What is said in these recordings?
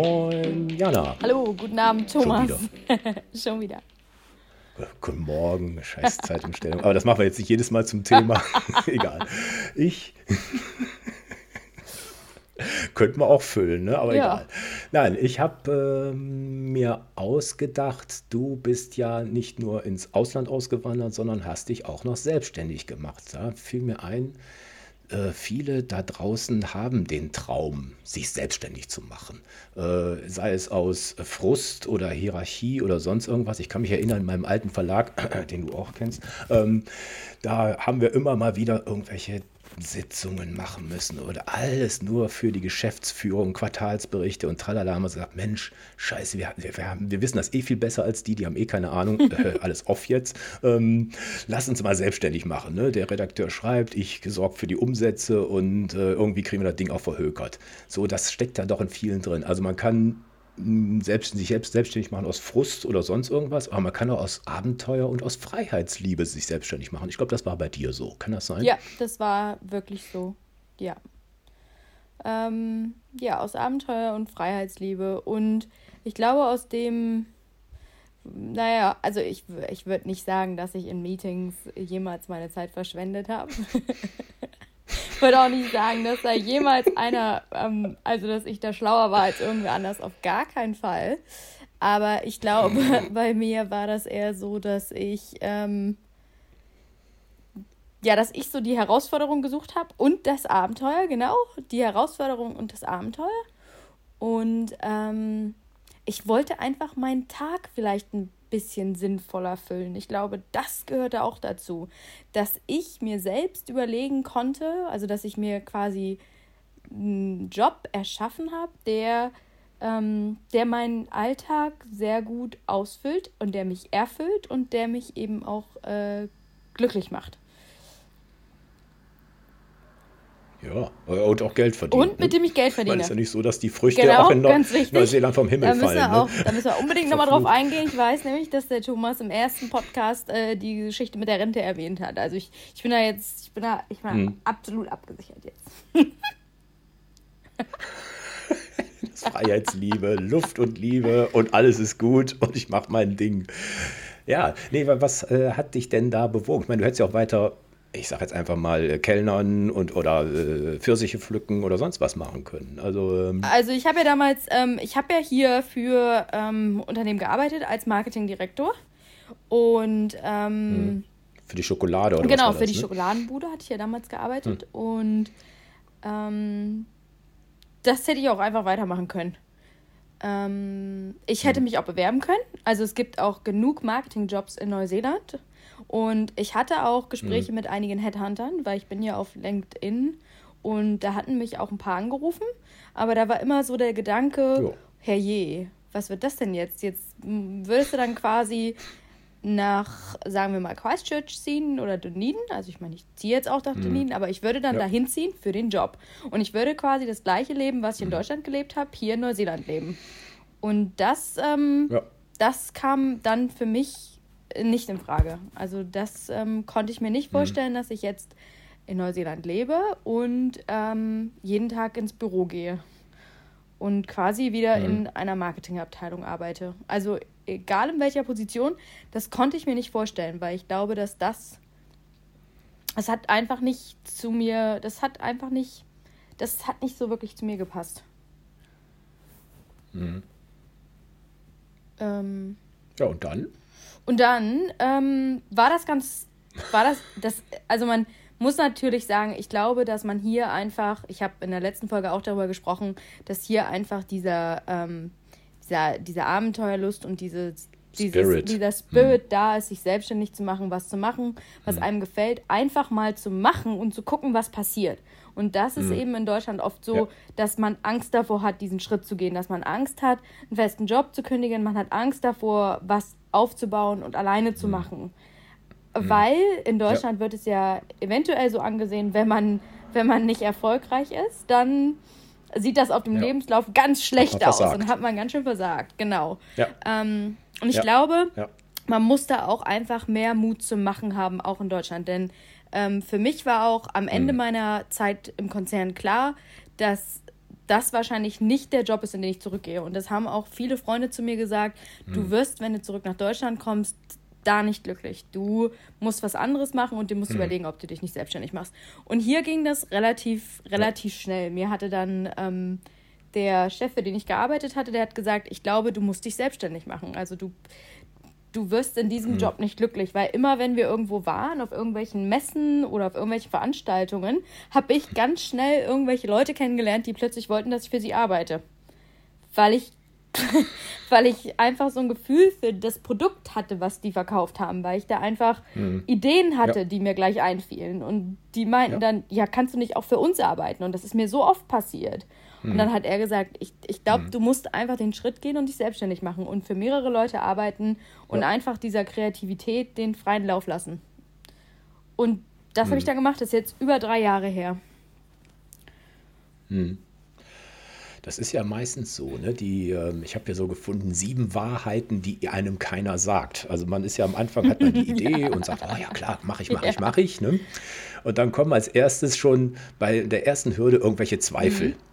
Moin, Jana. Hallo, guten Abend, Thomas. Schon wieder. Schon wieder. Guten Morgen, scheiß Zeitumstellung. Aber das machen wir jetzt nicht jedes Mal zum Thema. Egal. Ich. Könnten wir auch füllen, ne? aber ja. egal. Nein, ich habe äh, mir ausgedacht, du bist ja nicht nur ins Ausland ausgewandert, sondern hast dich auch noch selbstständig gemacht. Da fiel mir ein, äh, viele da draußen haben den Traum, sich selbstständig zu machen. Äh, sei es aus Frust oder Hierarchie oder sonst irgendwas. Ich kann mich erinnern, in meinem alten Verlag, den du auch kennst, ähm, da haben wir immer mal wieder irgendwelche Sitzungen machen müssen oder alles nur für die Geschäftsführung, Quartalsberichte und tralala. Haben wir gesagt, Mensch, scheiße, wir, wir, haben, wir wissen das eh viel besser als die, die haben eh keine Ahnung, äh, alles off jetzt. Ähm, lass uns mal selbstständig machen. Ne? Der Redakteur schreibt, ich sorge für die Umsätze und äh, irgendwie kriegen wir das Ding auch verhökert. So, das steckt da doch in vielen drin. Also man kann selbst, sich selbst selbstständig machen aus Frust oder sonst irgendwas, aber man kann auch aus Abenteuer und aus Freiheitsliebe sich selbstständig machen. Ich glaube, das war bei dir so. Kann das sein? Ja, das war wirklich so. Ja. Ähm, ja, aus Abenteuer und Freiheitsliebe. Und ich glaube, aus dem, naja, also ich, ich würde nicht sagen, dass ich in Meetings jemals meine Zeit verschwendet habe. Ich würde auch nicht sagen, dass da jemals einer, ähm, also dass ich da schlauer war als irgendwer anders, auf gar keinen Fall. Aber ich glaube, bei mir war das eher so, dass ich, ähm, ja, dass ich so die Herausforderung gesucht habe und das Abenteuer, genau, die Herausforderung und das Abenteuer. Und ähm, ich wollte einfach meinen Tag vielleicht ein bisschen sinnvoller füllen. Ich glaube, das gehörte auch dazu, dass ich mir selbst überlegen konnte, also dass ich mir quasi einen Job erschaffen habe, der, ähm, der meinen Alltag sehr gut ausfüllt und der mich erfüllt und der mich eben auch äh, glücklich macht. Ja, und auch Geld verdienen. Und mit dem ich Geld verdiene. Weil es ist ja nicht so, dass die Früchte genau, auch in Neu Neuseeland vom Himmel da fallen. Wir ne? auch, ne? Da müssen wir unbedingt nochmal drauf eingehen. Ich weiß nämlich, dass der Thomas im ersten Podcast äh, die Geschichte mit der Rente erwähnt hat. Also ich, ich bin da jetzt, ich bin da, ich bin hm. absolut abgesichert jetzt. Freiheitsliebe, Luft und Liebe und alles ist gut und ich mache mein Ding. Ja, nee, was äh, hat dich denn da bewogen? Ich meine, du hättest ja auch weiter ich sage jetzt einfach mal, äh, Kellnern und oder äh, Pfirsiche pflücken oder sonst was machen können. Also, ähm, also ich habe ja damals, ähm, ich habe ja hier für ähm, Unternehmen gearbeitet als Marketingdirektor und ähm, hm. für die Schokolade oder genau was für das, die ne? Schokoladenbude hatte ich ja damals gearbeitet hm. und ähm, das hätte ich auch einfach weitermachen können. Ähm, ich hätte hm. mich auch bewerben können. Also es gibt auch genug Marketingjobs in Neuseeland und ich hatte auch Gespräche mhm. mit einigen Headhuntern, weil ich bin ja auf LinkedIn und da hatten mich auch ein paar angerufen. Aber da war immer so der Gedanke, jo. herrje, was wird das denn jetzt? Jetzt würdest du dann quasi nach, sagen wir mal, Christchurch ziehen oder Dunedin. Also ich meine, ich ziehe jetzt auch nach mhm. Dunedin, aber ich würde dann ja. dahin ziehen für den Job. Und ich würde quasi das gleiche Leben, was ich in mhm. Deutschland gelebt habe, hier in Neuseeland leben. Und das, ähm, ja. das kam dann für mich nicht in Frage. Also das ähm, konnte ich mir nicht mhm. vorstellen, mhm. dass ich jetzt in Neuseeland lebe und ähm, jeden Tag ins Büro gehe und quasi wieder mhm. in einer Marketingabteilung arbeite. Also egal in welcher Position, das konnte ich mir nicht vorstellen, weil ich glaube, dass das es hat einfach nicht zu mir, das hat einfach nicht, das hat nicht so wirklich zu mir gepasst. Mhm. Ähm, ja, und dann? Und dann ähm, war das ganz, war das, das, also man muss natürlich sagen, ich glaube, dass man hier einfach, ich habe in der letzten Folge auch darüber gesprochen, dass hier einfach dieser, ähm, dieser, diese Abenteuerlust und dieses, dieses, Spirit. dieser Spirit hm. da ist, sich selbstständig zu machen, was zu machen, was hm. einem gefällt, einfach mal zu machen und zu gucken, was passiert. Und das ist mhm. eben in Deutschland oft so, ja. dass man Angst davor hat, diesen Schritt zu gehen, dass man Angst hat, einen festen Job zu kündigen, man hat Angst davor, was aufzubauen und alleine zu mhm. machen. Mhm. Weil in Deutschland ja. wird es ja eventuell so angesehen, wenn man, wenn man nicht erfolgreich ist, dann sieht das auf dem ja. Lebenslauf ganz schlecht aus und hat man ganz schön versagt. Genau. Ähm, und ich glaube, man muss da auch einfach mehr Mut zum Machen haben, auch in Deutschland. Denn ähm, für mich war auch am Ende mhm. meiner Zeit im Konzern klar, dass das wahrscheinlich nicht der Job ist, in den ich zurückgehe. Und das haben auch viele Freunde zu mir gesagt, mhm. du wirst, wenn du zurück nach Deutschland kommst, da nicht glücklich. Du musst was anderes machen und du musst mhm. überlegen, ob du dich nicht selbstständig machst. Und hier ging das relativ, relativ ja. schnell. Mir hatte dann ähm, der Chef, für den ich gearbeitet hatte, der hat gesagt, ich glaube, du musst dich selbstständig machen. Also du, du wirst in diesem mhm. Job nicht glücklich, weil immer, wenn wir irgendwo waren, auf irgendwelchen Messen oder auf irgendwelchen Veranstaltungen, habe ich ganz schnell irgendwelche Leute kennengelernt, die plötzlich wollten, dass ich für sie arbeite. Weil ich weil ich einfach so ein Gefühl für das Produkt hatte, was die verkauft haben, weil ich da einfach mhm. Ideen hatte, ja. die mir gleich einfielen. Und die meinten ja. dann, ja, kannst du nicht auch für uns arbeiten? Und das ist mir so oft passiert. Mhm. Und dann hat er gesagt, ich, ich glaube, mhm. du musst einfach den Schritt gehen und dich selbstständig machen und für mehrere Leute arbeiten und ja. einfach dieser Kreativität den freien Lauf lassen. Und das habe ich mhm. dann gemacht, das ist jetzt über drei Jahre her. Mhm. Das ist ja meistens so, ne? Die, äh, ich habe ja so gefunden, sieben Wahrheiten, die einem keiner sagt. Also man ist ja am Anfang, hat man die Idee und sagt, oh ja klar, mache ich, mache ich, mache ich. Ne? Und dann kommen als erstes schon bei der ersten Hürde irgendwelche Zweifel. Mhm.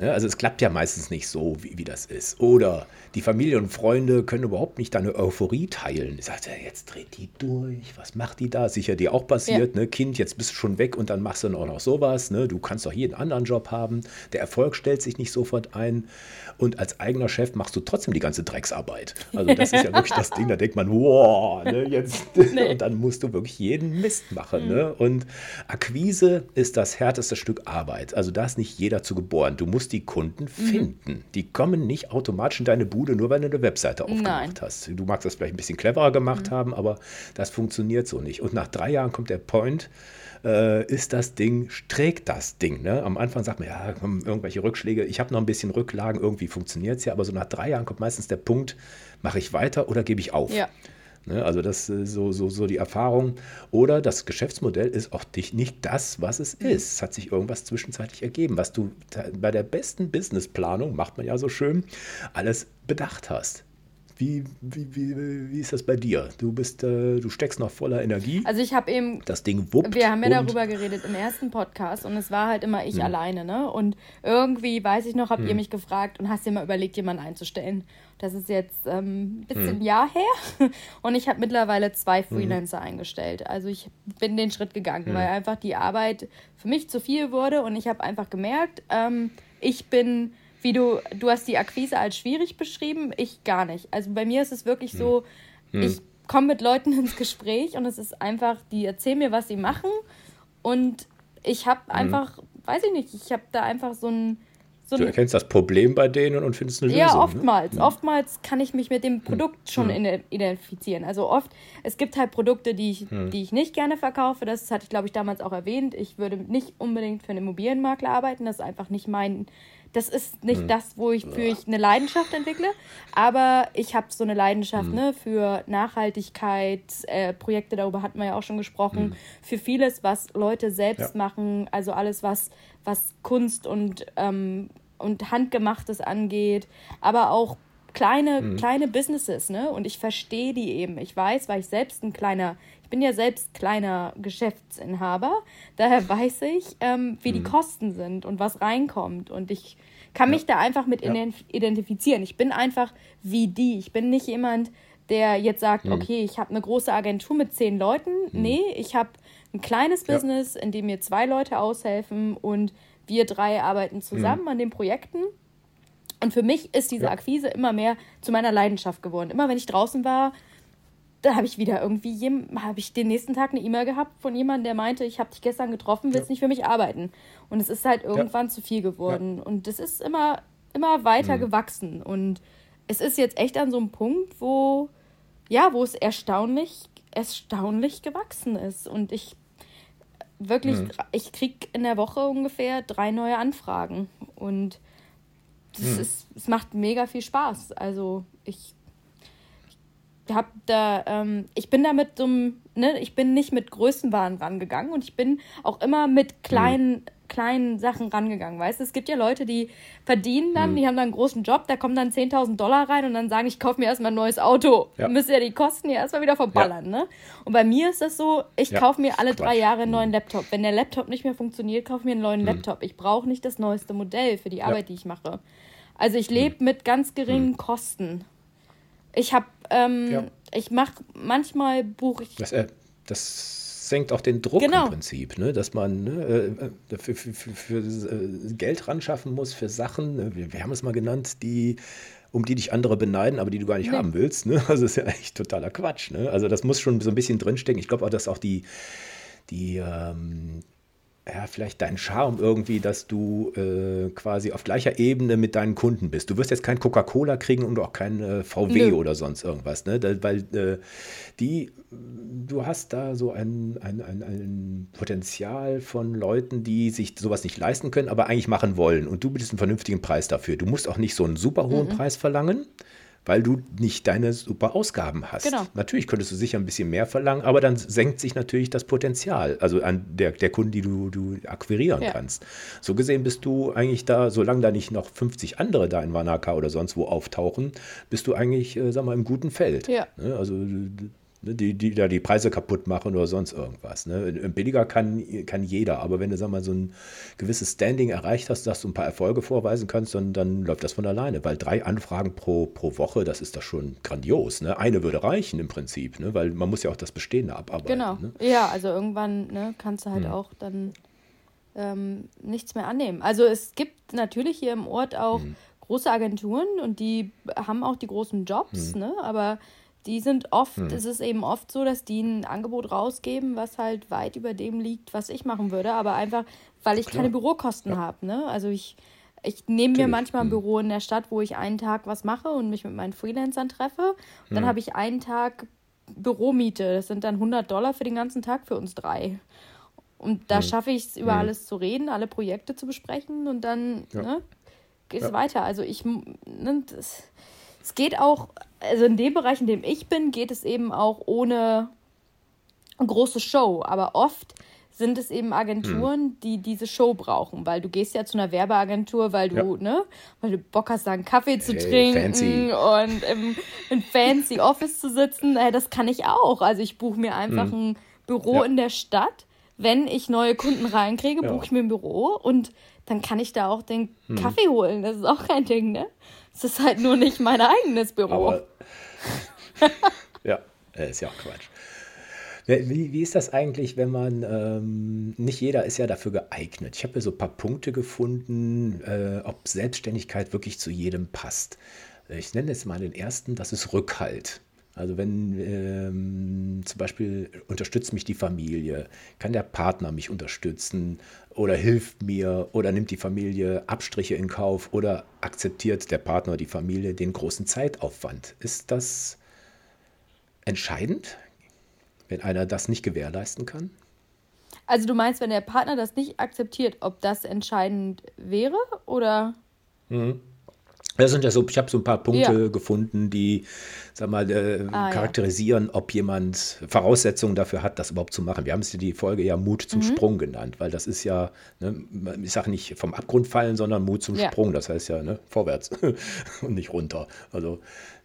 Ne? Also es klappt ja meistens nicht so, wie, wie das ist. Oder die Familie und Freunde können überhaupt nicht deine Euphorie teilen. Ich sagte, jetzt dreht die durch, was macht die da? Sicher dir auch passiert, ja. ne? Kind, jetzt bist du schon weg und dann machst du dann auch noch sowas. Ne? Du kannst doch jeden anderen Job haben. Der Erfolg stellt sich nicht sofort ein. Und als eigener Chef machst du trotzdem die ganze Drecksarbeit. Also das ist ja wirklich das Ding, da denkt man, wow, ne, jetzt. Nee. Und dann musst du wirklich jeden Mist machen. Mhm. Ne? Und Akquise ist das härteste Stück Arbeit. Also da ist nicht jeder zu geboren. Du musst die Kunden mhm. finden. Die kommen nicht automatisch in deine Bude, nur weil du eine Webseite aufgemacht Nein. hast. Du magst das vielleicht ein bisschen cleverer gemacht mhm. haben, aber das funktioniert so nicht. Und nach drei Jahren kommt der Point, äh, ist das Ding, trägt das Ding. Ne? Am Anfang sagt man, ja, kommen irgendwelche Rückschläge, ich habe noch ein bisschen Rücklagen, irgendwie funktioniert es ja, aber so nach drei Jahren kommt meistens der Punkt, mache ich weiter oder gebe ich auf? Ja. Ne, also das ist so, so, so die Erfahrung. Oder das Geschäftsmodell ist auch nicht das, was es mhm. ist. Es hat sich irgendwas zwischenzeitlich ergeben, was du bei der besten Businessplanung, macht man ja so schön, alles bedacht hast. Wie, wie, wie, wie ist das bei dir? Du bist, äh, du steckst noch voller Energie. Also ich habe eben. Das Ding wuppt. Wir haben ja darüber geredet im ersten Podcast und es war halt immer ich hm. alleine, ne? Und irgendwie, weiß ich noch, habt hm. ihr mich gefragt und hast dir mal überlegt, jemanden einzustellen. Das ist jetzt ähm, ein bisschen hm. ein Jahr her und ich habe mittlerweile zwei hm. Freelancer eingestellt. Also ich bin den Schritt gegangen, hm. weil einfach die Arbeit für mich zu viel wurde und ich habe einfach gemerkt, ähm, ich bin wie du, du hast die Akquise als schwierig beschrieben, ich gar nicht. Also bei mir ist es wirklich so, hm. ich komme mit Leuten ins Gespräch und es ist einfach, die erzählen mir, was sie machen und ich habe hm. einfach, weiß ich nicht, ich habe da einfach so ein, so du erkennst das Problem bei denen und findest eine Lösung. Ja, ne? oftmals. Ne? Oftmals kann ich mich mit dem hm. Produkt schon hm. identifizieren. Also oft, es gibt halt Produkte, die ich, hm. die ich nicht gerne verkaufe. Das hatte ich, glaube ich, damals auch erwähnt. Ich würde nicht unbedingt für einen Immobilienmakler arbeiten. Das ist einfach nicht mein, das ist nicht hm. das, wo ich für ich eine Leidenschaft entwickle, aber ich habe so eine Leidenschaft hm. ne, für Nachhaltigkeit, äh, Projekte, darüber hatten wir ja auch schon gesprochen, hm. für vieles, was Leute selbst ja. machen, also alles, was, was Kunst und, ähm, und Handgemachtes angeht, aber auch kleine, mhm. kleine Businesses, ne? Und ich verstehe die eben. Ich weiß, weil ich selbst ein kleiner, ich bin ja selbst kleiner Geschäftsinhaber, daher weiß ich, ähm, wie mhm. die Kosten sind und was reinkommt. Und ich kann ja. mich da einfach mit ja. identifizieren. Ich bin einfach wie die. Ich bin nicht jemand, der jetzt sagt, mhm. okay, ich habe eine große Agentur mit zehn Leuten. Mhm. Nee, ich habe ein kleines ja. Business, in dem mir zwei Leute aushelfen und wir drei arbeiten zusammen mhm. an den Projekten. Und für mich ist diese Akquise immer mehr zu meiner Leidenschaft geworden. Immer wenn ich draußen war, da habe ich wieder irgendwie, habe ich den nächsten Tag eine E-Mail gehabt von jemandem, der meinte, ich habe dich gestern getroffen, willst ja. nicht für mich arbeiten. Und es ist halt irgendwann ja. zu viel geworden. Ja. Und das ist immer, immer weiter mhm. gewachsen. Und es ist jetzt echt an so einem Punkt, wo, ja, wo es erstaunlich, erstaunlich gewachsen ist. Und ich wirklich, mhm. ich kriege in der Woche ungefähr drei neue Anfragen. Und das mhm. ist, es macht mega viel Spaß. Also ich habe da, ähm, ich bin da mit so einem, ne, ich bin nicht mit Größenwahn rangegangen und ich bin auch immer mit kleinen, mhm. Kleinen Sachen rangegangen, weißt du? Es gibt ja Leute, die verdienen dann, hm. die haben dann einen großen Job, da kommen dann 10.000 Dollar rein und dann sagen, ich kaufe mir erstmal ein neues Auto. Ja. Müsste ja die Kosten ja erstmal wieder verballern, ja. ne? Und bei mir ist das so, ich ja. kaufe mir alle Quatsch. drei Jahre einen neuen hm. Laptop. Wenn der Laptop nicht mehr funktioniert, kaufe mir einen neuen hm. Laptop. Ich brauche nicht das neueste Modell für die Arbeit, die ich mache. Also ich lebe hm. mit ganz geringen hm. Kosten. Ich habe, ähm, ich mache manchmal buche ich. Das, äh, das senkt auch den Druck genau. im Prinzip, ne? dass man ne, äh, für, für, für, für, äh, Geld ran schaffen muss für Sachen, ne? wir, wir, haben es mal genannt, die um die dich andere beneiden, aber die du gar nicht nee. haben willst. Ne? Also das ist ja echt totaler Quatsch. Ne? Also das muss schon so ein bisschen drinstecken. Ich glaube auch, dass auch die, die ähm, ja, vielleicht dein Charme irgendwie, dass du äh, quasi auf gleicher Ebene mit deinen Kunden bist. Du wirst jetzt kein Coca-Cola kriegen und auch kein äh, VW Nö. oder sonst irgendwas, ne? Da, weil äh, die, du hast da so ein, ein, ein, ein, Potenzial von Leuten, die sich sowas nicht leisten können, aber eigentlich machen wollen. Und du bietest einen vernünftigen Preis dafür. Du musst auch nicht so einen super hohen mhm. Preis verlangen weil du nicht deine super Ausgaben hast. Genau. Natürlich könntest du sicher ein bisschen mehr verlangen, aber dann senkt sich natürlich das Potenzial, also an der, der Kunden, die du, du akquirieren ja. kannst. So gesehen bist du eigentlich da, solange da nicht noch 50 andere da in Wanaka oder sonst wo auftauchen, bist du eigentlich, äh, sag mal, im guten Feld. Ja. Ne? Also die, die da die Preise kaputt machen oder sonst irgendwas. Ne? Billiger kann, kann jeder, aber wenn du sag mal, so ein gewisses Standing erreicht hast, dass du ein paar Erfolge vorweisen kannst, dann, dann läuft das von alleine. Weil drei Anfragen pro, pro Woche, das ist doch schon grandios. Ne? Eine würde reichen im Prinzip, ne? weil man muss ja auch das Bestehende abarbeiten. Genau. Ne? Ja, also irgendwann ne, kannst du halt hm. auch dann ähm, nichts mehr annehmen. Also es gibt natürlich hier im Ort auch hm. große Agenturen und die haben auch die großen Jobs, hm. ne? aber die sind oft, hm. es ist eben oft so, dass die ein Angebot rausgeben, was halt weit über dem liegt, was ich machen würde, aber einfach, weil ich Klar. keine Bürokosten ja. habe. Ne? Also ich, ich nehme mir manchmal ein hm. Büro in der Stadt, wo ich einen Tag was mache und mich mit meinen Freelancern treffe. Und dann hm. habe ich einen Tag Büromiete. Das sind dann 100 Dollar für den ganzen Tag für uns drei. Und da hm. schaffe ich es, über hm. alles zu reden, alle Projekte zu besprechen und dann ja. ne, geht es ja. weiter. Also ich, ne, das, es geht auch, also in dem Bereich, in dem ich bin, geht es eben auch ohne große Show. Aber oft sind es eben Agenturen, hm. die diese Show brauchen, weil du gehst ja zu einer Werbeagentur, weil du, ja. ne, weil du Bock hast, da einen Kaffee zu hey, trinken fancy. und im, im fancy Office zu sitzen. Äh, das kann ich auch. Also ich buche mir einfach hm. ein Büro ja. in der Stadt. Wenn ich neue Kunden reinkriege, ja. buche ich mir ein Büro und dann kann ich da auch den hm. Kaffee holen. Das ist auch kein Ding, ne? Es ist halt nur nicht mein eigenes Büro. Aber, ja, ist ja auch Quatsch. Wie, wie ist das eigentlich, wenn man, ähm, nicht jeder ist ja dafür geeignet. Ich habe hier so ein paar Punkte gefunden, äh, ob Selbstständigkeit wirklich zu jedem passt. Ich nenne jetzt mal den ersten, das ist Rückhalt. Also wenn ähm, zum Beispiel unterstützt mich die Familie, kann der Partner mich unterstützen oder hilft mir oder nimmt die Familie Abstriche in Kauf oder akzeptiert der Partner, die Familie den großen Zeitaufwand. Ist das entscheidend, wenn einer das nicht gewährleisten kann? Also du meinst, wenn der Partner das nicht akzeptiert, ob das entscheidend wäre oder? Mhm. Das sind ja so, ich habe so ein paar Punkte ja. gefunden, die, sag mal, äh, ah, charakterisieren, ja. ob jemand Voraussetzungen dafür hat, das überhaupt zu machen. Wir haben es die Folge ja Mut zum mhm. Sprung genannt, weil das ist ja, ne, ich sage nicht vom Abgrund fallen, sondern Mut zum ja. Sprung. Das heißt ja ne, vorwärts und nicht runter. Also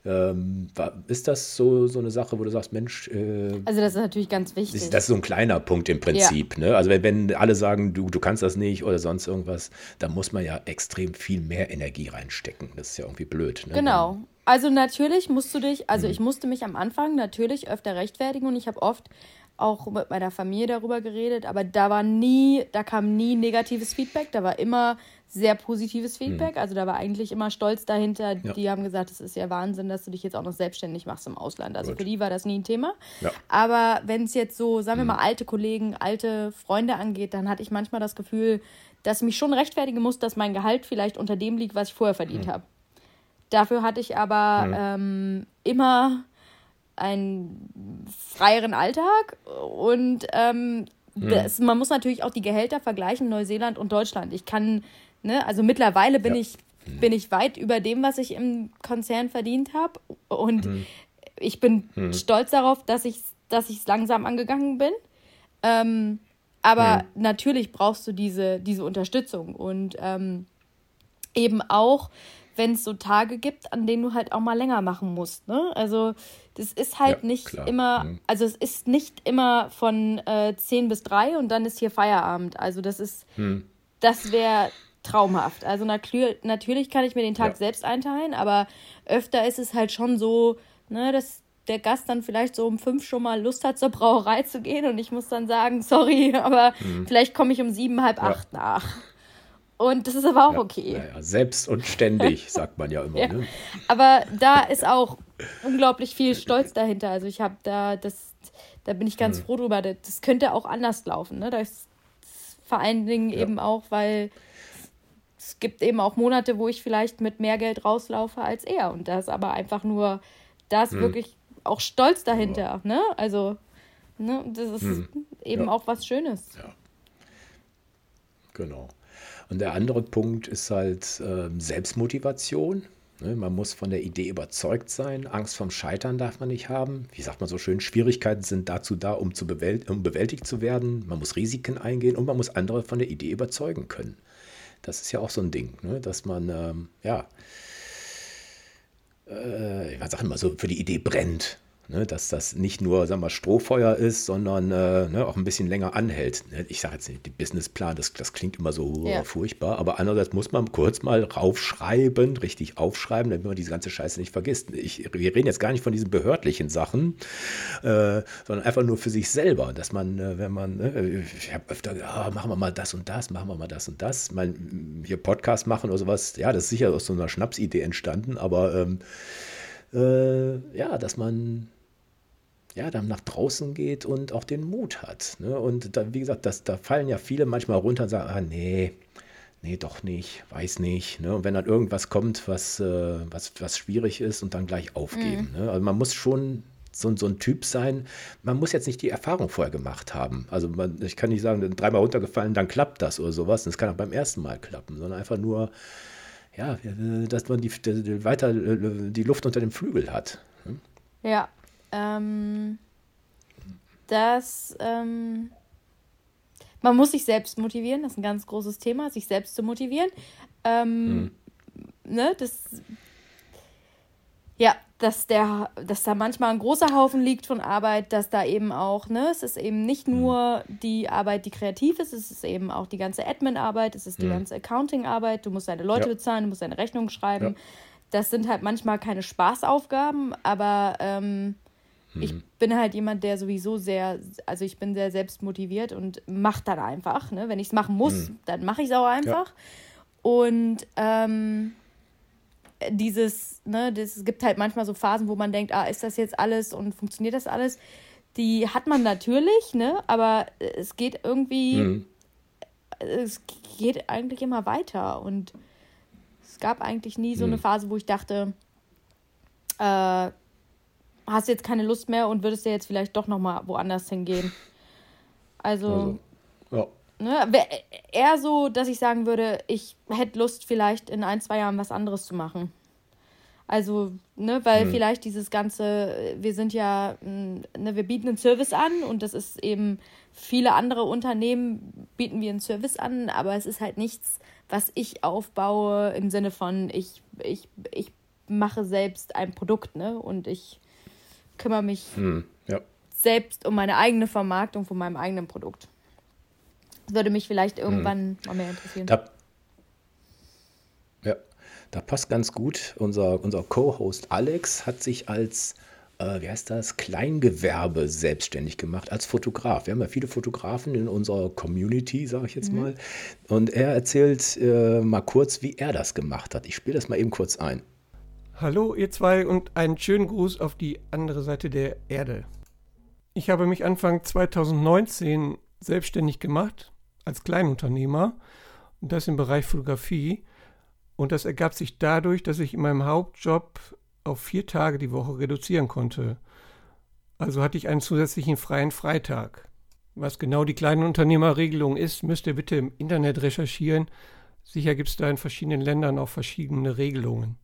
ähm, ist das so, so eine Sache, wo du sagst, Mensch. Äh, also, das ist natürlich ganz wichtig. Das ist so ein kleiner Punkt im Prinzip. Ja. Ne? Also, wenn, wenn alle sagen, du, du kannst das nicht oder sonst irgendwas, dann muss man ja extrem viel mehr Energie reinstecken. Das ist ja irgendwie blöd. Ne? Genau. Also, natürlich musst du dich, also, mhm. ich musste mich am Anfang natürlich öfter rechtfertigen und ich habe oft auch mit meiner Familie darüber geredet, aber da war nie, da kam nie negatives Feedback, da war immer sehr positives Feedback. Mhm. Also da war eigentlich immer Stolz dahinter. Ja. Die haben gesagt, es ist ja Wahnsinn, dass du dich jetzt auch noch selbstständig machst im Ausland. Also Gut. für die war das nie ein Thema. Ja. Aber wenn es jetzt so, sagen wir mhm. mal, alte Kollegen, alte Freunde angeht, dann hatte ich manchmal das Gefühl, dass ich mich schon rechtfertigen muss, dass mein Gehalt vielleicht unter dem liegt, was ich vorher verdient mhm. habe. Dafür hatte ich aber mhm. ähm, immer einen freieren Alltag und ähm, mhm. das, man muss natürlich auch die Gehälter vergleichen, Neuseeland und Deutschland. Ich kann Ne? Also mittlerweile bin, ja. ich, bin ich weit über dem, was ich im Konzern verdient habe. Und mhm. ich bin mhm. stolz darauf, dass ich dass ich es langsam angegangen bin. Ähm, Aber mhm. natürlich brauchst du diese, diese Unterstützung und ähm, eben auch, wenn es so Tage gibt, an denen du halt auch mal länger machen musst. Ne? Also das ist halt ja, nicht klar. immer, mhm. also es ist nicht immer von äh, 10 bis 3 und dann ist hier Feierabend. Also das ist, mhm. das wäre traumhaft. Also natürlich kann ich mir den Tag ja. selbst einteilen, aber öfter ist es halt schon so, ne, dass der Gast dann vielleicht so um fünf schon mal Lust hat, zur Brauerei zu gehen und ich muss dann sagen, sorry, aber mhm. vielleicht komme ich um sieben, halb acht ja. nach. Und das ist aber auch ja, okay. Ja, selbst und ständig, sagt man ja immer. ja. Ne? Aber da ist auch unglaublich viel Stolz dahinter. Also ich habe da, das, da bin ich ganz hm. froh drüber. Das könnte auch anders laufen. Ne? Das ist vor allen Dingen eben auch, weil es gibt eben auch Monate, wo ich vielleicht mit mehr Geld rauslaufe als er. Und da ist aber einfach nur, da ist hm. wirklich auch Stolz dahinter. Ne? Also, ne? das ist hm. eben auch was Schönes. Ja. Genau. Und der andere Punkt ist halt äh, Selbstmotivation. Ne? Man muss von der Idee überzeugt sein. Angst vom Scheitern darf man nicht haben. Wie sagt man so schön, Schwierigkeiten sind dazu da, um, zu bewält um bewältigt zu werden. Man muss Risiken eingehen und man muss andere von der Idee überzeugen können. Das ist ja auch so ein Ding, ne? dass man, ähm, ja, äh, ich sag mal so, für die Idee brennt. Ne, dass das nicht nur sagen wir, Strohfeuer ist, sondern äh, ne, auch ein bisschen länger anhält. Ne, ich sage jetzt nicht, die Businessplan, das, das klingt immer so ja. furchtbar, aber andererseits muss man kurz mal raufschreiben, richtig aufschreiben, damit man diese ganze Scheiße nicht vergisst. Ich, wir reden jetzt gar nicht von diesen behördlichen Sachen, äh, sondern einfach nur für sich selber, dass man, äh, wenn man, ne, ich habe öfter, ja, machen wir mal das und das, machen wir mal das und das, mal hier Podcast machen oder sowas, ja, das ist sicher aus so einer Schnapsidee entstanden, aber ähm, äh, ja, dass man ja, dann nach draußen geht und auch den Mut hat. Ne? Und da, wie gesagt, das, da fallen ja viele manchmal runter und sagen, ah, nee, nee, doch nicht, weiß nicht. Ne? Und wenn dann irgendwas kommt, was, äh, was, was schwierig ist und dann gleich aufgeben. Mhm. Ne? Also man muss schon so, so ein Typ sein, man muss jetzt nicht die Erfahrung vorher gemacht haben. Also man, ich kann nicht sagen, dreimal runtergefallen, dann klappt das oder sowas. Das kann auch beim ersten Mal klappen, sondern einfach nur, ja, dass man die, die weiter die Luft unter dem Flügel hat. Ne? Ja, ähm, dass ähm, man muss sich selbst motivieren, das ist ein ganz großes Thema, sich selbst zu motivieren. Ähm, mhm. ne, das, ja, dass der, dass da manchmal ein großer Haufen liegt von Arbeit, dass da eben auch, ne, es ist eben nicht mhm. nur die Arbeit, die kreativ ist, es ist eben auch die ganze Admin-Arbeit, es ist die mhm. ganze Accounting-Arbeit, du musst deine Leute ja. bezahlen, du musst deine Rechnung schreiben. Ja. Das sind halt manchmal keine Spaßaufgaben, aber ähm, ich mhm. bin halt jemand, der sowieso sehr, also ich bin sehr selbstmotiviert und mache dann einfach. Ne? Wenn ich es machen muss, mhm. dann mache ich es auch einfach. Ja. Und ähm, dieses, ne, das, es gibt halt manchmal so Phasen, wo man denkt, ah, ist das jetzt alles und funktioniert das alles? Die hat man natürlich, ne? Aber es geht irgendwie, mhm. es geht eigentlich immer weiter. Und es gab eigentlich nie so eine mhm. Phase, wo ich dachte, äh, hast jetzt keine Lust mehr und würdest ja jetzt vielleicht doch nochmal woanders hingehen. Also, also ja. ne, eher so, dass ich sagen würde, ich hätte Lust, vielleicht in ein, zwei Jahren was anderes zu machen. Also, ne, weil hm. vielleicht dieses ganze, wir sind ja, ne, wir bieten einen Service an und das ist eben, viele andere Unternehmen bieten wir einen Service an, aber es ist halt nichts, was ich aufbaue im Sinne von, ich, ich, ich mache selbst ein Produkt, ne, und ich kümmere mich hm, ja. selbst um meine eigene Vermarktung von meinem eigenen Produkt. Das würde mich vielleicht hm. irgendwann hm. mal mehr interessieren. Da, ja, da passt ganz gut. Unser, unser Co-Host Alex hat sich als äh, wie heißt das, Kleingewerbe selbstständig gemacht als Fotograf. Wir haben ja viele Fotografen in unserer Community, sage ich jetzt mhm. mal. Und er erzählt äh, mal kurz, wie er das gemacht hat. Ich spiele das mal eben kurz ein. Hallo ihr zwei und einen schönen Gruß auf die andere Seite der Erde. Ich habe mich Anfang 2019 selbstständig gemacht als Kleinunternehmer und das im Bereich Fotografie und das ergab sich dadurch, dass ich in meinem Hauptjob auf vier Tage die Woche reduzieren konnte. Also hatte ich einen zusätzlichen freien Freitag. Was genau die Kleinunternehmerregelung ist, müsst ihr bitte im Internet recherchieren. Sicher gibt es da in verschiedenen Ländern auch verschiedene Regelungen.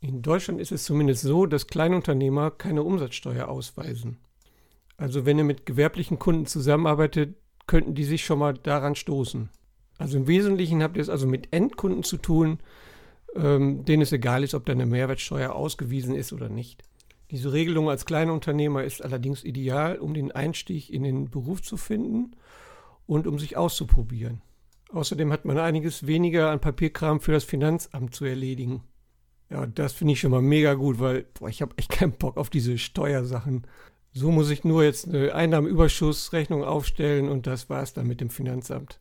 In Deutschland ist es zumindest so, dass Kleinunternehmer keine Umsatzsteuer ausweisen. Also wenn ihr mit gewerblichen Kunden zusammenarbeitet, könnten die sich schon mal daran stoßen. Also im Wesentlichen habt ihr es also mit Endkunden zu tun, ähm, denen es egal ist, ob da eine Mehrwertsteuer ausgewiesen ist oder nicht. Diese Regelung als Kleinunternehmer ist allerdings ideal, um den Einstieg in den Beruf zu finden und um sich auszuprobieren. Außerdem hat man einiges weniger an Papierkram für das Finanzamt zu erledigen. Ja, das finde ich schon mal mega gut, weil boah, ich habe echt keinen Bock auf diese Steuersachen. So muss ich nur jetzt eine Einnahmenüberschussrechnung aufstellen und das war es dann mit dem Finanzamt.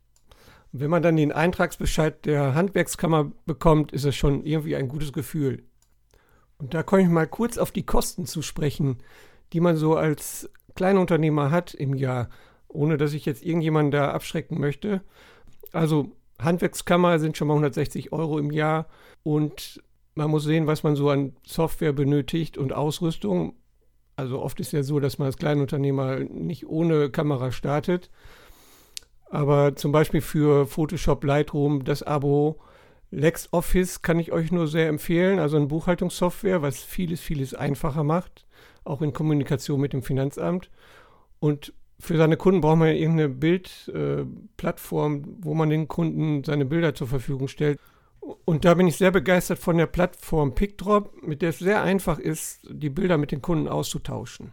Und wenn man dann den Eintragsbescheid der Handwerkskammer bekommt, ist es schon irgendwie ein gutes Gefühl. Und da komme ich mal kurz auf die Kosten zu sprechen, die man so als Kleinunternehmer hat im Jahr, ohne dass ich jetzt irgendjemanden da abschrecken möchte. Also Handwerkskammer sind schon mal 160 Euro im Jahr und man muss sehen, was man so an Software benötigt und Ausrüstung. Also oft ist ja so, dass man als Kleinunternehmer nicht ohne Kamera startet. Aber zum Beispiel für Photoshop Lightroom das Abo LexOffice kann ich euch nur sehr empfehlen. Also eine Buchhaltungssoftware, was vieles, vieles einfacher macht. Auch in Kommunikation mit dem Finanzamt. Und für seine Kunden braucht man irgendeine Bildplattform, äh, wo man den Kunden seine Bilder zur Verfügung stellt. Und da bin ich sehr begeistert von der Plattform PickDrop, mit der es sehr einfach ist, die Bilder mit den Kunden auszutauschen.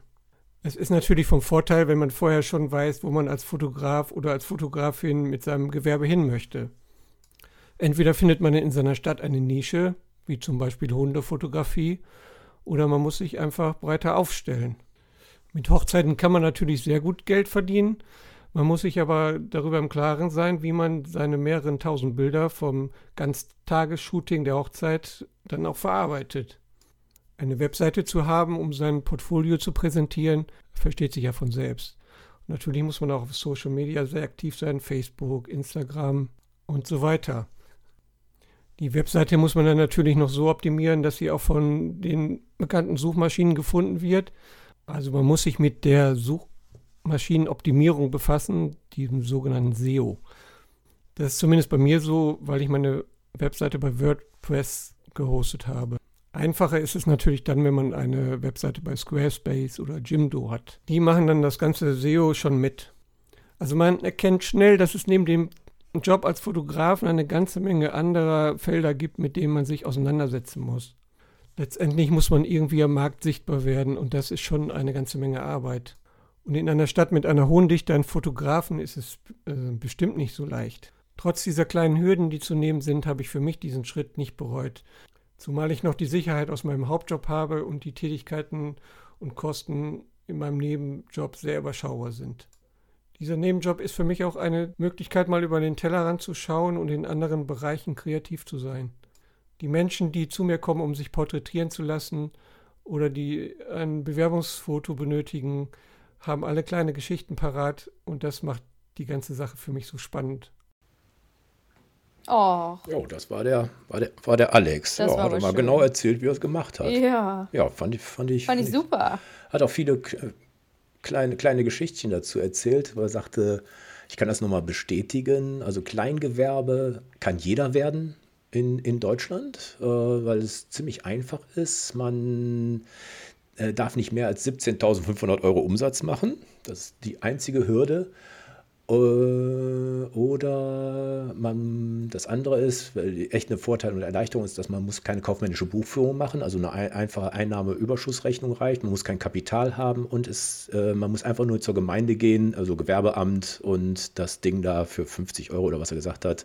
Es ist natürlich vom Vorteil, wenn man vorher schon weiß, wo man als Fotograf oder als Fotografin mit seinem Gewerbe hin möchte. Entweder findet man in seiner Stadt eine Nische, wie zum Beispiel Hundefotografie, oder man muss sich einfach breiter aufstellen. Mit Hochzeiten kann man natürlich sehr gut Geld verdienen, man muss sich aber darüber im Klaren sein, wie man seine mehreren tausend Bilder vom Ganztagesshooting der Hochzeit dann auch verarbeitet. Eine Webseite zu haben, um sein Portfolio zu präsentieren, versteht sich ja von selbst. Und natürlich muss man auch auf Social Media sehr aktiv sein, Facebook, Instagram und so weiter. Die Webseite muss man dann natürlich noch so optimieren, dass sie auch von den bekannten Suchmaschinen gefunden wird. Also man muss sich mit der Such Maschinenoptimierung befassen, diesem sogenannten SEO. Das ist zumindest bei mir so, weil ich meine Webseite bei WordPress gehostet habe. Einfacher ist es natürlich dann, wenn man eine Webseite bei Squarespace oder Jimdo hat. Die machen dann das ganze SEO schon mit. Also man erkennt schnell, dass es neben dem Job als Fotografen eine ganze Menge anderer Felder gibt, mit denen man sich auseinandersetzen muss. Letztendlich muss man irgendwie am Markt sichtbar werden und das ist schon eine ganze Menge Arbeit. Und in einer Stadt mit einer hohen Dichte an Fotografen ist es äh, bestimmt nicht so leicht. Trotz dieser kleinen Hürden, die zu nehmen sind, habe ich für mich diesen Schritt nicht bereut. Zumal ich noch die Sicherheit aus meinem Hauptjob habe und die Tätigkeiten und Kosten in meinem Nebenjob sehr überschaubar sind. Dieser Nebenjob ist für mich auch eine Möglichkeit, mal über den Tellerrand zu schauen und in anderen Bereichen kreativ zu sein. Die Menschen, die zu mir kommen, um sich porträtieren zu lassen oder die ein Bewerbungsfoto benötigen, haben alle kleine Geschichten parat und das macht die ganze Sache für mich so spannend. Oh. Jo, das war der, war der, war der Alex. Das ja, hat er mal schön. genau erzählt, wie er es gemacht hat. Ja. Ja, fand ich, fand ich, fand, fand ich super. Hat auch viele kleine, kleine Geschichtchen dazu erzählt, wo er sagte, ich kann das nochmal bestätigen. Also Kleingewerbe kann jeder werden in, in Deutschland, äh, weil es ziemlich einfach ist. Man äh, darf nicht mehr als 17.500 Euro Umsatz machen. Das ist die einzige Hürde. Äh, oder man, das andere ist, weil echt eine Vorteil und Erleichterung ist, dass man muss keine kaufmännische Buchführung machen, also eine einfache Einnahmeüberschussrechnung reicht, man muss kein Kapital haben und es, äh, man muss einfach nur zur Gemeinde gehen, also Gewerbeamt und das Ding da für 50 Euro oder was er gesagt hat,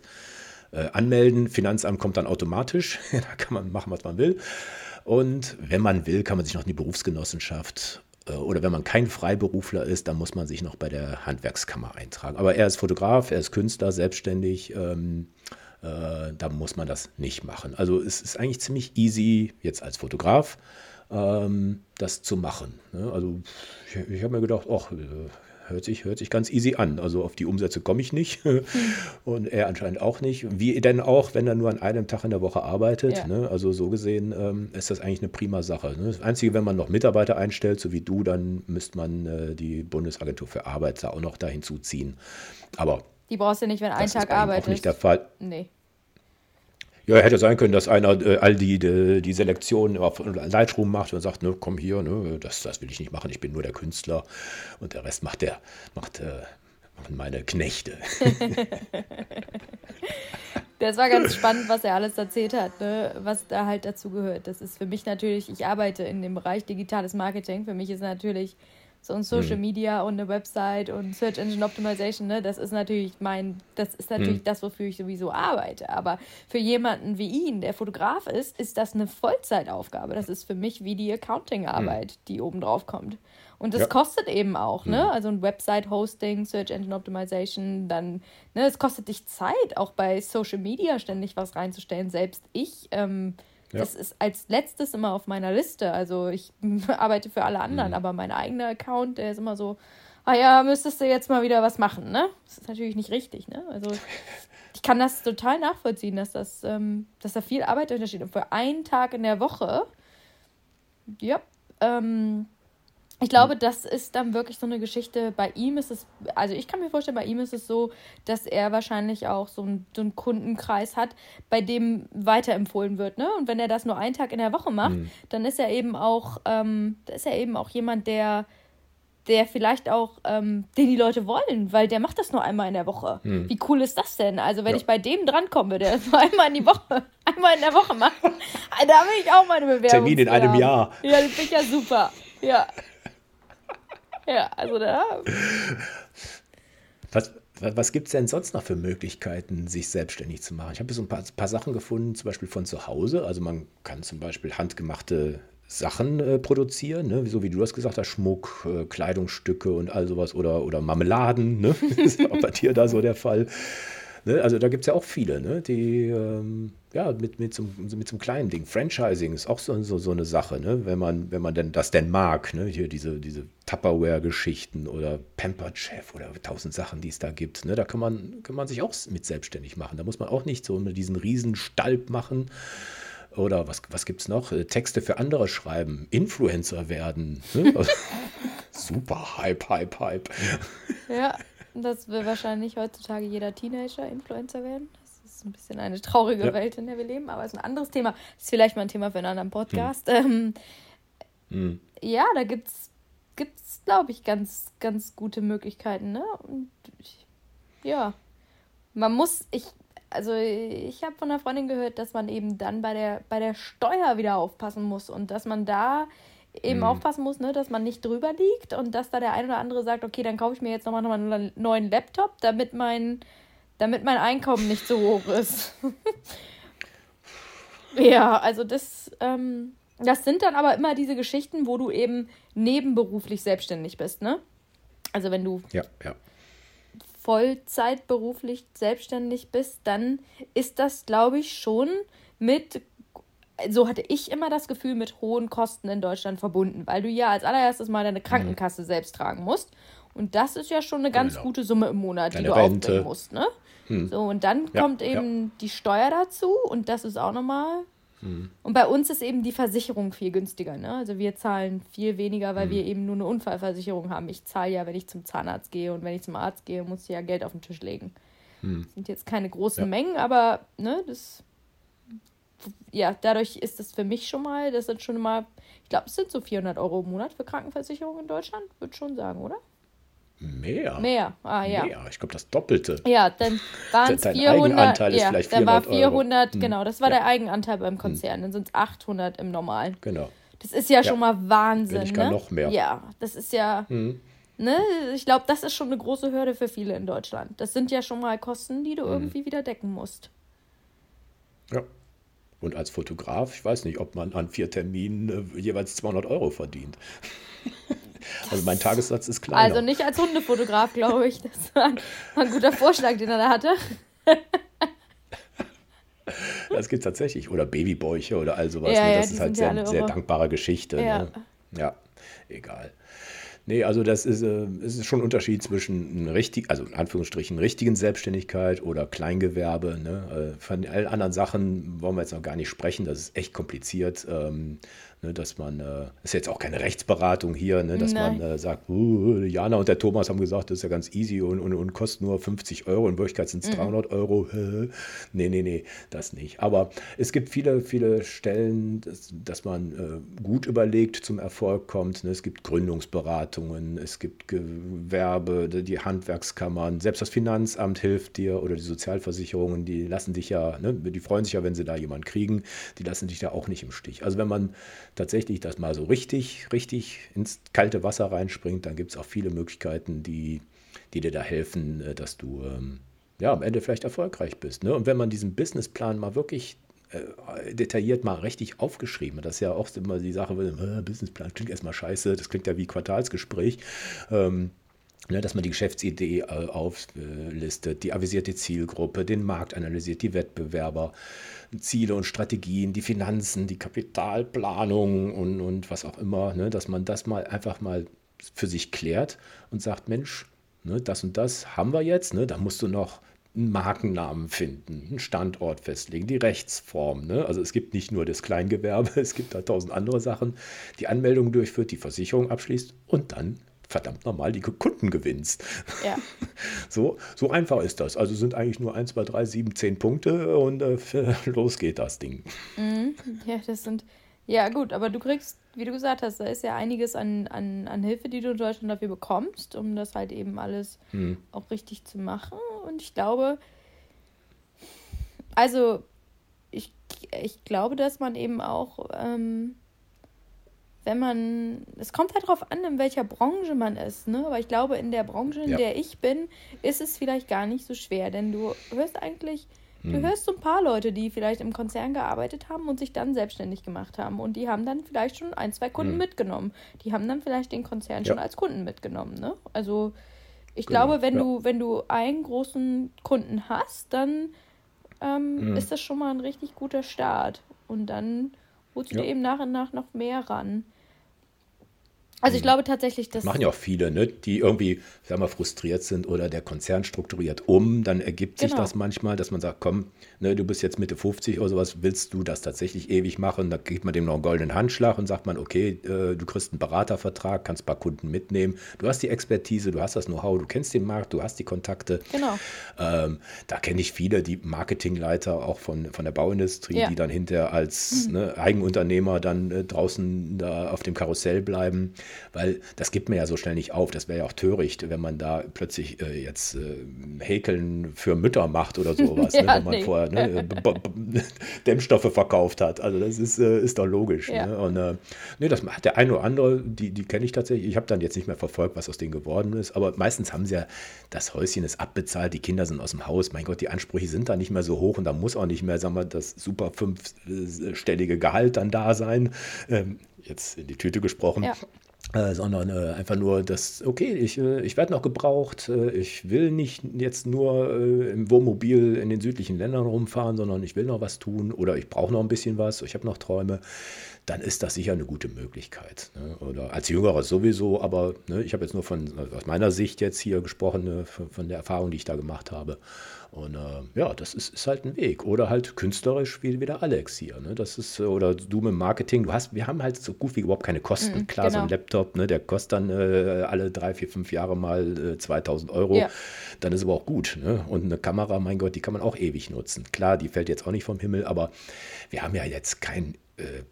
äh, anmelden. Finanzamt kommt dann automatisch, da kann man machen, was man will. Und wenn man will, kann man sich noch in die Berufsgenossenschaft äh, oder wenn man kein Freiberufler ist, dann muss man sich noch bei der Handwerkskammer eintragen. Aber er ist Fotograf, er ist Künstler, selbstständig. Ähm, äh, da muss man das nicht machen. Also es ist eigentlich ziemlich easy, jetzt als Fotograf, ähm, das zu machen. Ne? Also ich, ich habe mir gedacht, ach, äh, hört sich, hört sich ganz easy an. Also auf die Umsätze komme ich nicht und er anscheinend auch nicht. Wie denn auch, wenn er nur an einem Tag in der Woche arbeitet. Ja. Ne? Also so gesehen ähm, ist das eigentlich eine prima Sache. Ne? Das Einzige, wenn man noch Mitarbeiter einstellt, so wie du, dann müsste man äh, die Bundesagentur für Arbeit da auch noch da hinzuziehen. Aber die brauchst du nicht, wenn ein Tag arbeitet. Auch nicht der Fall. Nee. Ja, hätte sein können, dass einer äh, all die, die, die Selektion auf Lightroom macht und sagt, ne, komm hier, ne, das, das will ich nicht machen, ich bin nur der Künstler und der Rest macht der, macht, äh, machen meine Knechte. das war ganz spannend, was er alles erzählt hat, ne? was da halt dazu gehört. Das ist für mich natürlich, ich arbeite in dem Bereich digitales Marketing. Für mich ist natürlich so ein Social mhm. Media und eine Website und Search Engine Optimization, ne, das ist natürlich mein, das ist natürlich mhm. das, wofür ich sowieso arbeite. Aber für jemanden wie ihn, der Fotograf ist, ist das eine Vollzeitaufgabe. Das ist für mich wie die Accounting-Arbeit, mhm. die oben drauf kommt. Und das ja. kostet eben auch, ne? Mhm. Also ein Website-Hosting, Search Engine Optimization, dann, ne, es kostet dich Zeit, auch bei Social Media ständig was reinzustellen. Selbst ich, ähm, ja. Das ist als letztes immer auf meiner Liste. Also ich arbeite für alle anderen, mhm. aber mein eigener Account, der ist immer so, ah ja, müsstest du jetzt mal wieder was machen, ne? Das ist natürlich nicht richtig, ne? Also ich kann das total nachvollziehen, dass das, ähm, dass da viel Arbeit untersteht. Und für einen Tag in der Woche, ja, ähm, ich glaube, das ist dann wirklich so eine Geschichte. Bei ihm ist es, also ich kann mir vorstellen, bei ihm ist es so, dass er wahrscheinlich auch so, ein, so einen Kundenkreis hat, bei dem weiterempfohlen wird. Ne? Und wenn er das nur einen Tag in der Woche macht, mhm. dann ist er eben auch, ähm, ist er eben auch jemand, der, der vielleicht auch, ähm, den die Leute wollen, weil der macht das nur einmal in der Woche. Mhm. Wie cool ist das denn? Also wenn ja. ich bei dem drankomme, der das nur einmal in die Woche, einmal in der Woche macht, da will ich auch meine Bewerbung. Termin in einem Jahr. Ja, das finde ich ja super. Ja. Ja, also da. Was, was gibt es denn sonst noch für Möglichkeiten, sich selbstständig zu machen? Ich habe so ein paar, paar, Sachen gefunden, zum Beispiel von zu Hause. Also man kann zum Beispiel handgemachte Sachen äh, produzieren, ne? so wie du das gesagt hast, Schmuck, äh, Kleidungsstücke und all sowas oder, oder Marmeladen. Ne? Ist auch bei dir da so der Fall. Ne? Also da gibt es ja auch viele, ne? die ähm, ja, mit, mit, so, mit so einem kleinen Ding. Franchising ist auch so, so, so eine Sache, ne? wenn man, wenn man denn das denn mag. Ne? Hier diese, diese Tupperware-Geschichten oder Pampered Chef oder tausend Sachen, die es da gibt. Ne? Da kann man, kann man sich auch mit selbstständig machen. Da muss man auch nicht so diesen riesen Stalb machen. Oder was, was gibt es noch? Äh, Texte für andere schreiben, Influencer werden. Ne? Super, Hype, Hype, Hype. Ja, das will wahrscheinlich heutzutage jeder Teenager Influencer werden. Das ist ein bisschen eine traurige ja. Welt, in der wir leben, aber es ist ein anderes Thema. Das ist vielleicht mal ein Thema für einen anderen Podcast. Hm. Ähm, hm. Ja, da gibt es, gibt's, glaube ich, ganz, ganz gute Möglichkeiten. Ne? Und ich, ja, man muss, ich, also ich habe von einer Freundin gehört, dass man eben dann bei der, bei der Steuer wieder aufpassen muss und dass man da eben mhm. aufpassen muss, ne, dass man nicht drüber liegt und dass da der ein oder andere sagt, okay, dann kaufe ich mir jetzt nochmal noch mal einen neuen Laptop, damit mein, damit mein Einkommen nicht so hoch ist. ja, also das, ähm, das sind dann aber immer diese Geschichten, wo du eben nebenberuflich selbstständig bist, ne? Also wenn du ja, ja. Vollzeitberuflich selbstständig bist, dann ist das, glaube ich, schon mit so hatte ich immer das Gefühl, mit hohen Kosten in Deutschland verbunden, weil du ja als allererstes mal deine Krankenkasse mhm. selbst tragen musst. Und das ist ja schon eine ganz genau. gute Summe im Monat, deine die du Rente. aufbringen musst. Ne? Hm. So, und dann ja, kommt eben ja. die Steuer dazu und das ist auch nochmal. Hm. Und bei uns ist eben die Versicherung viel günstiger. Ne? Also wir zahlen viel weniger, weil hm. wir eben nur eine Unfallversicherung haben. Ich zahle ja, wenn ich zum Zahnarzt gehe und wenn ich zum Arzt gehe, muss ich ja Geld auf den Tisch legen. Hm. Das sind jetzt keine großen ja. Mengen, aber ne, das ja, dadurch ist es für mich schon mal, das sind schon mal, ich glaube, es sind so 400 Euro im Monat für Krankenversicherung in Deutschland, würde schon sagen, oder? Mehr? Mehr, ah ja. Mehr, ich glaube, das Doppelte. Ja, dann waren es 400. Eigenanteil ja, ist vielleicht 400 dann war 400, Euro. genau, das war ja. der Eigenanteil beim hm. Konzern, dann sind es 800 im Normalen. Genau. Das ist ja, ja. schon mal Wahnsinn. Wenn ich ne? noch mehr. Ja, das ist ja, mhm. ne, ich glaube, das ist schon eine große Hürde für viele in Deutschland. Das sind ja schon mal Kosten, die du mhm. irgendwie wieder decken musst. Ja. Und als Fotograf, ich weiß nicht, ob man an vier Terminen äh, jeweils 200 Euro verdient. also mein Tagessatz ist kleiner. Also nicht als Hundefotograf, glaube ich. Das war ein, war ein guter Vorschlag, den er da hatte. Das gibt es tatsächlich. Oder Babybäuche oder all sowas. Ja, ne? Das ja, ist halt sehr, sehr dankbare Geschichte. Ja. Ne? ja, egal. Nee, also das ist, äh, ist schon ein Unterschied zwischen richtig, also in Anführungsstrichen richtigen Selbstständigkeit oder Kleingewerbe. Ne? Äh, von allen anderen Sachen wollen wir jetzt noch gar nicht sprechen. Das ist echt kompliziert. Ähm, ne, dass man, äh, ist jetzt auch keine Rechtsberatung hier, ne, dass Nein. man äh, sagt, uh, Jana und der Thomas haben gesagt, das ist ja ganz easy und, und, und kostet nur 50 Euro, in Wirklichkeit sind es mhm. 300 Euro. nee, nee, nee, das nicht. Aber es gibt viele, viele Stellen, dass, dass man äh, gut überlegt zum Erfolg kommt. Ne? Es gibt Gründungsberatung Beratungen, es gibt Gewerbe, die Handwerkskammern, selbst das Finanzamt hilft dir oder die Sozialversicherungen, die lassen dich ja, ne, die freuen sich ja, wenn sie da jemanden kriegen, die lassen dich da auch nicht im Stich. Also wenn man tatsächlich das mal so richtig, richtig ins kalte Wasser reinspringt, dann gibt es auch viele Möglichkeiten, die, die dir da helfen, äh, dass du ähm, ja, am Ende vielleicht erfolgreich bist. Ne? Und wenn man diesen Businessplan mal wirklich äh, detailliert mal richtig aufgeschrieben. Das ist ja auch immer die Sache, äh, Businessplan klingt erstmal scheiße, das klingt ja wie Quartalsgespräch. Ähm, ne, dass man die Geschäftsidee äh, auflistet, die avisierte Zielgruppe, den Markt analysiert, die Wettbewerber, Ziele und Strategien, die Finanzen, die Kapitalplanung und, und was auch immer, ne, dass man das mal einfach mal für sich klärt und sagt, Mensch, ne, das und das haben wir jetzt, da musst du noch einen Markennamen finden, einen Standort festlegen, die Rechtsform. Ne? Also es gibt nicht nur das Kleingewerbe, es gibt da tausend andere Sachen. Die Anmeldung durchführt, die Versicherung abschließt und dann verdammt normal die Kunden gewinnst. Ja. So, so einfach ist das. Also sind eigentlich nur 1, 2, 3, 7, 10 Punkte und äh, los geht das Ding. Mhm. Ja, das sind, ja gut, aber du kriegst, wie du gesagt hast, da ist ja einiges an, an, an Hilfe, die du in Deutschland dafür bekommst, um das halt eben alles mhm. auch richtig zu machen. Und ich glaube, also ich, ich glaube, dass man eben auch, ähm, wenn man, es kommt halt darauf an, in welcher Branche man ist, ne? Aber ich glaube, in der Branche, in ja. der ich bin, ist es vielleicht gar nicht so schwer, denn du hörst eigentlich, hm. du hörst so ein paar Leute, die vielleicht im Konzern gearbeitet haben und sich dann selbstständig gemacht haben und die haben dann vielleicht schon ein, zwei Kunden hm. mitgenommen. Die haben dann vielleicht den Konzern ja. schon als Kunden mitgenommen, ne? Also ich genau, glaube, wenn ja. du, wenn du einen großen Kunden hast, dann ähm, mhm. ist das schon mal ein richtig guter Start. Und dann holst du ja. dir eben nach und nach noch mehr ran. Also ich hm. glaube tatsächlich, dass. Das machen ja auch viele, ne? die irgendwie, sagen wir, frustriert sind oder der Konzern strukturiert um. Dann ergibt sich genau. das manchmal, dass man sagt, komm, ne, du bist jetzt Mitte 50 oder sowas, willst du das tatsächlich ewig machen? Da gibt man dem noch einen goldenen Handschlag und sagt man, okay, äh, du kriegst einen Beratervertrag, kannst ein paar Kunden mitnehmen. Du hast die Expertise, du hast das Know-how, du kennst den Markt, du hast die Kontakte. Genau. Ähm, da kenne ich viele, die Marketingleiter auch von, von der Bauindustrie, ja. die dann hinterher als mhm. ne, Eigenunternehmer dann äh, draußen da auf dem Karussell bleiben weil das gibt man ja so schnell nicht auf. Das wäre ja auch töricht, wenn man da plötzlich äh, jetzt äh, Häkeln für Mütter macht oder sowas, ne, ja, ne, wenn man nee. vorher ne, Dämmstoffe verkauft hat. Also das ist, äh, ist doch logisch. Ja. Ne? Und äh, nee, das macht der eine oder andere, die, die kenne ich tatsächlich. Ich habe dann jetzt nicht mehr verfolgt, was aus denen geworden ist, aber meistens haben sie ja, das Häuschen ist abbezahlt, die Kinder sind aus dem Haus. Mein Gott, die Ansprüche sind da nicht mehr so hoch und da muss auch nicht mehr, sagen wir, das super fünfstellige Gehalt dann da sein. Ähm, jetzt in die Tüte gesprochen. Ja. Äh, sondern äh, einfach nur das, okay, ich, äh, ich werde noch gebraucht, äh, ich will nicht jetzt nur äh, im Wohnmobil in den südlichen Ländern rumfahren, sondern ich will noch was tun oder ich brauche noch ein bisschen was, ich habe noch Träume, dann ist das sicher eine gute Möglichkeit. Ne? Oder als Jüngerer sowieso, aber ne, ich habe jetzt nur von, aus meiner Sicht jetzt hier gesprochen, ne, von, von der Erfahrung, die ich da gemacht habe. Und äh, ja, das ist, ist, halt ein Weg. Oder halt künstlerisch wie, wie der Alex hier. Ne? Das ist, oder du mit Marketing, du hast, wir haben halt so gut wie überhaupt keine Kosten. Mm, Klar, genau. so ein genau. Laptop, ne, der kostet dann äh, alle drei, vier, fünf Jahre mal äh, 2000 Euro. Ja. Dann ist aber auch gut. Ne? Und eine Kamera, mein Gott, die kann man auch ewig nutzen. Klar, die fällt jetzt auch nicht vom Himmel, aber wir haben ja jetzt kein, äh,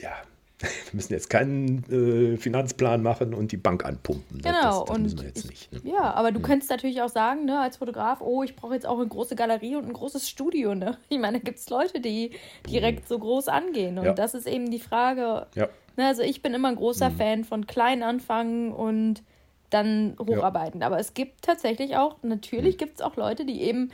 ja, wir müssen jetzt keinen äh, Finanzplan machen und die Bank anpumpen. Genau, das, das und müssen wir jetzt ich, nicht. Ne? Ja, aber du hm. könntest natürlich auch sagen, ne, als Fotograf, oh, ich brauche jetzt auch eine große Galerie und ein großes Studio. Ne? Ich meine, da gibt es Leute, die direkt so groß angehen. Und ja. das ist eben die Frage. Ja. Ne, also ich bin immer ein großer hm. Fan von klein anfangen und dann hocharbeiten. Ja. Aber es gibt tatsächlich auch, natürlich hm. gibt es auch Leute, die eben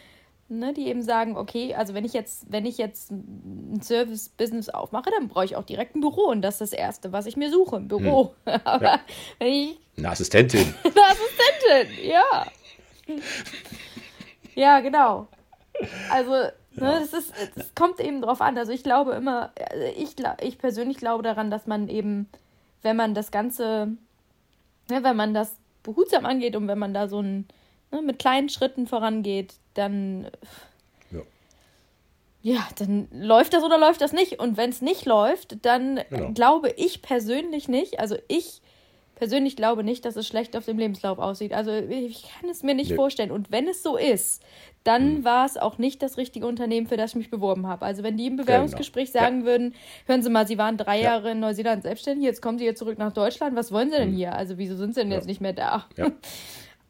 ne, die eben sagen, okay, also wenn ich jetzt, wenn ich jetzt ein Service-Business aufmache, dann brauche ich auch direkt ein Büro und das ist das Erste, was ich mir suche, ein Büro. Hm. Aber ja. wenn ich. Eine Assistentin. eine Assistentin, ja. ja, genau. Also, ne, ja. das, ist, das kommt eben drauf an. Also ich glaube immer, ich, ich persönlich glaube daran, dass man eben, wenn man das Ganze, ne, wenn man das behutsam angeht und wenn man da so ein ne, mit kleinen Schritten vorangeht, dann. Ja. ja, dann läuft das oder läuft das nicht. Und wenn es nicht läuft, dann genau. glaube ich persönlich nicht, also ich persönlich glaube nicht, dass es schlecht auf dem Lebenslauf aussieht. Also ich kann es mir nicht nee. vorstellen. Und wenn es so ist, dann mhm. war es auch nicht das richtige Unternehmen, für das ich mich beworben habe. Also wenn die im Bewerbungsgespräch genau. sagen ja. würden, hören Sie mal, Sie waren drei ja. Jahre in Neuseeland selbstständig, jetzt kommen Sie hier zurück nach Deutschland, was wollen Sie denn mhm. hier? Also wieso sind Sie denn ja. jetzt nicht mehr da?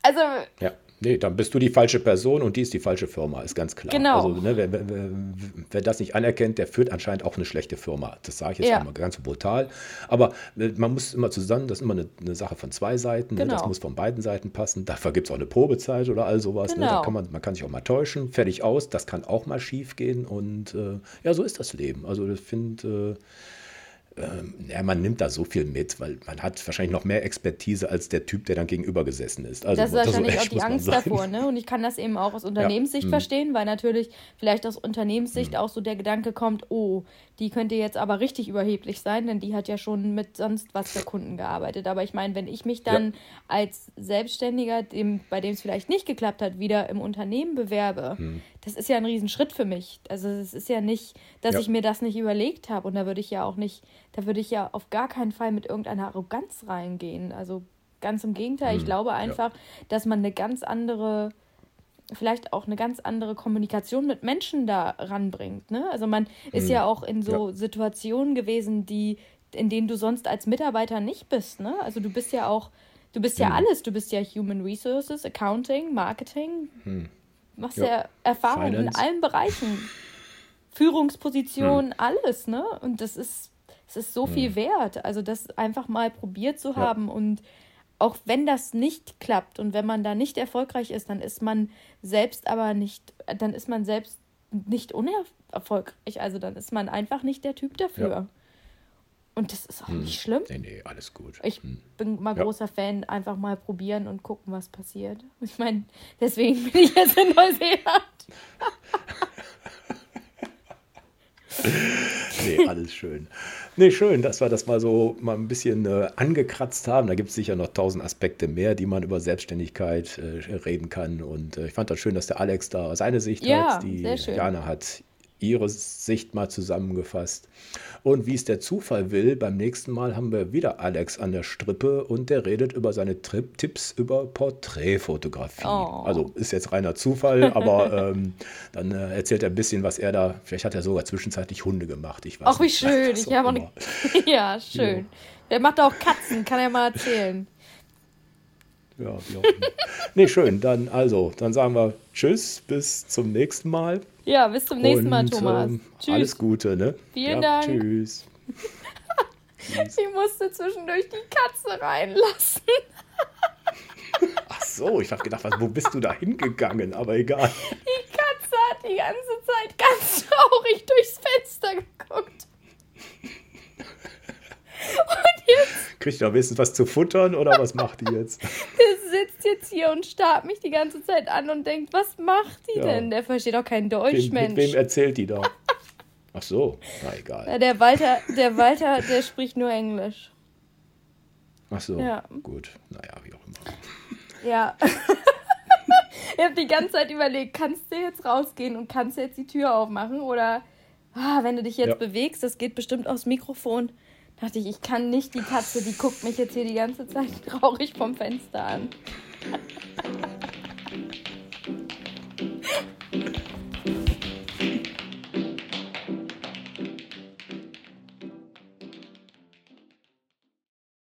Also ja. Nee, dann bist du die falsche Person und die ist die falsche Firma, ist ganz klar. Genau. Also, ne, wer, wer, wer, das nicht anerkennt, der führt anscheinend auch eine schlechte Firma. Das sage ich jetzt ja. mal ganz brutal. Aber äh, man muss immer zusammen, das ist immer eine, eine Sache von zwei Seiten. Genau. Ne? Das genau. muss von beiden Seiten passen. Dafür gibt es auch eine Probezeit oder all sowas. Genau. Ne? Da genau. kann man, man kann sich auch mal täuschen, fertig aus. Das kann auch mal schief gehen. Und äh, ja, so ist das Leben. Also ich finde. Äh, ähm, ja, man nimmt da so viel mit, weil man hat wahrscheinlich noch mehr Expertise als der Typ, der dann gegenüber gesessen ist. Also, das ist wahrscheinlich auch die Angst davor, ne? Und ich kann das eben auch aus Unternehmenssicht ja. verstehen, weil natürlich vielleicht aus Unternehmenssicht mhm. auch so der Gedanke kommt, oh, die könnte jetzt aber richtig überheblich sein, denn die hat ja schon mit sonst was für Kunden gearbeitet. Aber ich meine, wenn ich mich dann ja. als Selbstständiger, dem, bei dem es vielleicht nicht geklappt hat, wieder im Unternehmen bewerbe, mhm. das ist ja ein Riesenschritt für mich. Also es ist ja nicht, dass ja. ich mir das nicht überlegt habe. Und da würde ich ja auch nicht, da würde ich ja auf gar keinen Fall mit irgendeiner Arroganz reingehen. Also ganz im Gegenteil. Mhm. Ich glaube einfach, ja. dass man eine ganz andere vielleicht auch eine ganz andere Kommunikation mit Menschen da ranbringt. Ne? Also man ist mhm. ja auch in so ja. Situationen gewesen, die, in denen du sonst als Mitarbeiter nicht bist. Ne? Also du bist ja auch, du bist ja mhm. alles. Du bist ja Human Resources, Accounting, Marketing. Mhm. Machst ja, ja Erfahrungen Finance. in allen Bereichen. Führungspositionen, mhm. alles, ne? Und das ist, es ist so viel mhm. wert. Also das einfach mal probiert zu haben und auch wenn das nicht klappt und wenn man da nicht erfolgreich ist, dann ist man selbst aber nicht, dann ist man selbst nicht unerfolgreich. Also dann ist man einfach nicht der Typ dafür. Ja. Und das ist auch hm. nicht schlimm. Nee, nee, alles gut. Ich hm. bin mal ja. großer Fan, einfach mal probieren und gucken, was passiert. Ich meine, deswegen bin ich jetzt in Neuseeland. nee, alles schön. Nee, schön, dass wir das mal so mal ein bisschen äh, angekratzt haben. Da gibt es sicher noch tausend Aspekte mehr, die man über Selbstständigkeit äh, reden kann. Und äh, ich fand das schön, dass der Alex da seine Sicht ja, hat. Die Jana hat ihre Sicht mal zusammengefasst. Und wie es der Zufall will, beim nächsten Mal haben wir wieder Alex an der Strippe und der redet über seine Trip Tipps über Porträtfotografie. Oh. Also ist jetzt reiner Zufall, aber ähm, dann äh, erzählt er ein bisschen, was er da, vielleicht hat er sogar zwischenzeitlich Hunde gemacht. Ich weiß Ach, wie nicht, schön. Ich habe auch eine, Ja, schön. Ja. Der macht auch Katzen, kann er mal erzählen. Ja, wie auch immer. nee, schön. Dann also, dann sagen wir Tschüss, bis zum nächsten Mal. Ja, bis zum nächsten Mal, Thomas. Ähm, tschüss. Alles Gute, ne? Vielen ja, Dank. Tschüss. ich musste zwischendurch die Katze reinlassen. Ach so, ich habe gedacht, was, wo bist du da hingegangen? Aber egal. Die Katze hat die ganze Zeit ganz traurig durchs Fenster geguckt. Und jetzt. Kriegt ihr wenigstens was zu futtern oder was macht die jetzt? Der sitzt jetzt hier und starrt mich die ganze Zeit an und denkt, was macht die ja. denn? Der versteht doch kein Deutsch, wem, Mensch. Wem erzählt die da? Ach so, na egal. Ja, der Walter, der Walter, der spricht nur Englisch. Ach so, ja. gut. Naja, wie auch immer. Ja. ich habe die ganze Zeit überlegt, kannst du jetzt rausgehen und kannst du jetzt die Tür aufmachen? Oder ah, wenn du dich jetzt ja. bewegst, das geht bestimmt aufs Mikrofon dachte ich, ich kann nicht die Katze, die guckt mich jetzt hier die ganze Zeit traurig vom Fenster an.